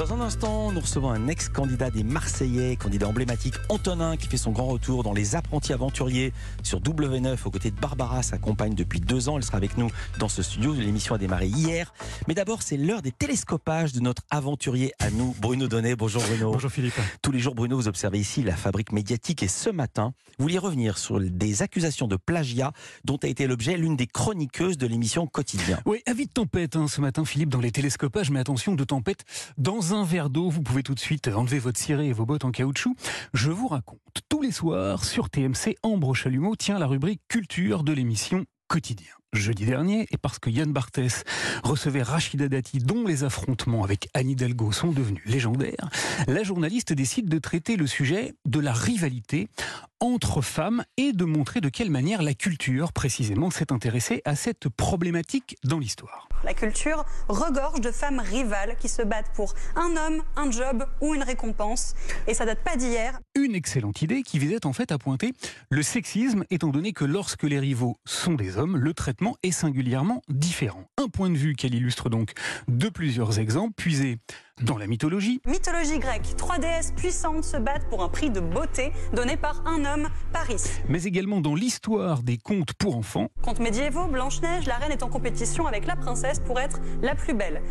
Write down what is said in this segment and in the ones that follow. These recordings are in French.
Dans un instant, nous recevons un ex-candidat des Marseillais, candidat emblématique Antonin, qui fait son grand retour dans Les Apprentis Aventuriers sur W9 aux côtés de Barbara, sa compagne depuis deux ans. Elle sera avec nous dans ce studio. L'émission a démarré hier. Mais d'abord, c'est l'heure des télescopages de notre aventurier à nous, Bruno Donnet. Bonjour Bruno. Bonjour Philippe. Tous les jours, Bruno, vous observez ici la fabrique médiatique et ce matin, vous vouliez revenir sur des accusations de plagiat dont a été l'objet l'une des chroniqueuses de l'émission Quotidien. Oui, avis de tempête hein, ce matin, Philippe, dans les télescopages, mais attention de tempête dans un verre d'eau. Vous pouvez tout de suite enlever votre ciré et vos bottes en caoutchouc. Je vous raconte. Tous les soirs, sur TMC, Ambre Chalumeau tient la rubrique culture de l'émission Quotidien. Jeudi dernier, et parce que Yann Barthès recevait Rachida Dati, dont les affrontements avec Annie Hidalgo sont devenus légendaires, la journaliste décide de traiter le sujet de la rivalité entre femmes et de montrer de quelle manière la culture, précisément, s'est intéressée à cette problématique dans l'histoire. La culture regorge de femmes rivales qui se battent pour un homme, un job ou une récompense. Et ça date pas d'hier. Une excellente idée qui visait en fait à pointer le sexisme, étant donné que lorsque les rivaux sont des hommes, le traitement est singulièrement différent. Un point de vue qu'elle illustre donc de plusieurs exemples puisés dans la mythologie. Mythologie grecque, trois déesses puissantes se battent pour un prix de beauté donné par un homme, Paris. Mais également dans l'histoire des contes pour enfants. Contes médiévaux, Blanche-Neige, la reine est en compétition avec la princesse pour être la plus belle.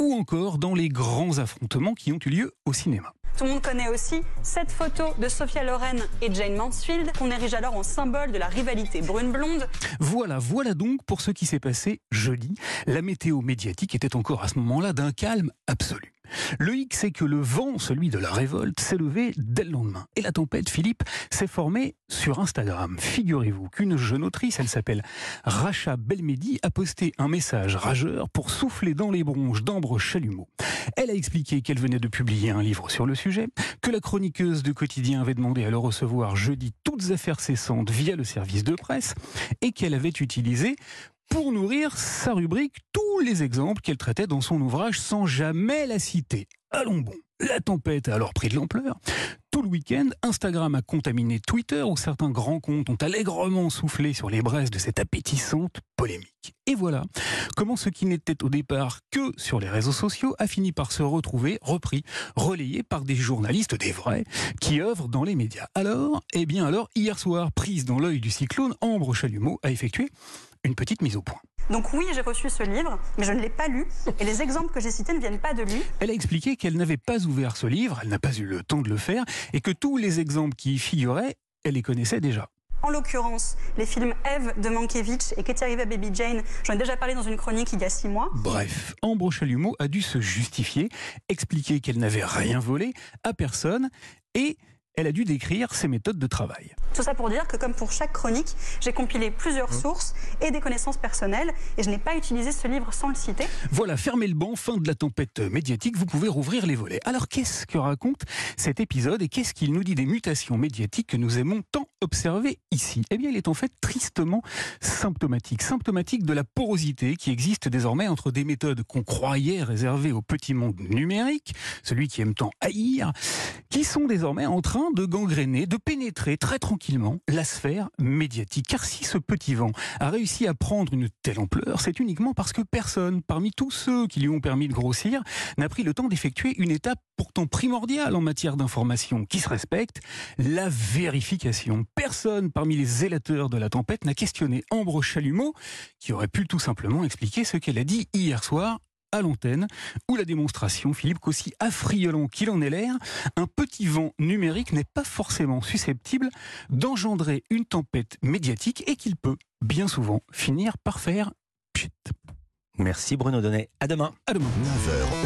Ou encore dans les grands affrontements qui ont eu lieu au cinéma. Tout le monde connaît aussi cette photo de Sophia Loren et Jane Mansfield, qu'on érige alors en symbole de la rivalité brune-blonde. Voilà, voilà donc pour ce qui s'est passé jeudi. La météo médiatique était encore à ce moment-là d'un calme absolu. Le hic, c'est que le vent, celui de la révolte, s'est levé dès le lendemain. Et la tempête, Philippe, s'est formée sur Instagram. Figurez-vous qu'une jeune autrice, elle s'appelle Racha Belmedi, a posté un message rageur pour souffler dans les bronches d'Ambre Chalumeau. Elle a expliqué qu'elle venait de publier un livre sur le sujet, que la chroniqueuse de quotidien avait demandé à le recevoir jeudi toutes affaires cessantes via le service de presse et qu'elle avait utilisé pour nourrir sa rubrique les exemples qu'elle traitait dans son ouvrage sans jamais la citer. Allons bon. La tempête a alors pris de l'ampleur. Tout le week-end, Instagram a contaminé Twitter où certains grands comptes ont allègrement soufflé sur les braises de cette appétissante polémique. Et voilà comment ce qui n'était au départ que sur les réseaux sociaux a fini par se retrouver repris, relayé par des journalistes, des vrais, qui œuvrent dans les médias. Alors, eh bien alors, hier soir, prise dans l'œil du cyclone, Ambre Chalumeau a effectué une petite mise au point. Donc oui, j'ai reçu ce livre, mais je ne l'ai pas lu, et les exemples que j'ai cités ne viennent pas de lui. Elle a expliqué qu'elle n'avait pas ouvert ce livre, elle n'a pas eu le temps de le faire, et que tous les exemples qui y figuraient, elle les connaissait déjà. En l'occurrence, les films Eve de Mankiewicz et à Baby Jane, j'en ai déjà parlé dans une chronique il y a six mois. Bref, Ambre Chalumeau a dû se justifier, expliquer qu'elle n'avait rien volé à personne, et elle a dû décrire ses méthodes de travail. Tout ça pour dire que comme pour chaque chronique, j'ai compilé plusieurs mmh. sources et des connaissances personnelles et je n'ai pas utilisé ce livre sans le citer. Voilà, fermez le banc, fin de la tempête médiatique, vous pouvez rouvrir les volets. Alors qu'est-ce que raconte cet épisode et qu'est-ce qu'il nous dit des mutations médiatiques que nous aimons tant observer ici Eh bien, il est en fait tristement symptomatique, symptomatique de la porosité qui existe désormais entre des méthodes qu'on croyait réservées au petit monde numérique, celui qui aime tant haïr, qui sont désormais en train de gangréner, de pénétrer très tranquillement la sphère médiatique. Car si ce petit vent a réussi à prendre une telle ampleur, c'est uniquement parce que personne, parmi tous ceux qui lui ont permis de grossir, n'a pris le temps d'effectuer une étape pourtant primordiale en matière d'information qui se respecte, la vérification. Personne parmi les zélateurs de la tempête n'a questionné Ambre Chalumeau, qui aurait pu tout simplement expliquer ce qu'elle a dit hier soir à l'antenne, où la démonstration, Philippe, qu'aussi affriolant qu'il en ait l'air, un petit vent numérique n'est pas forcément susceptible d'engendrer une tempête médiatique et qu'il peut, bien souvent, finir par faire pchit. Merci Bruno Donnet. À demain. À demain. 9h.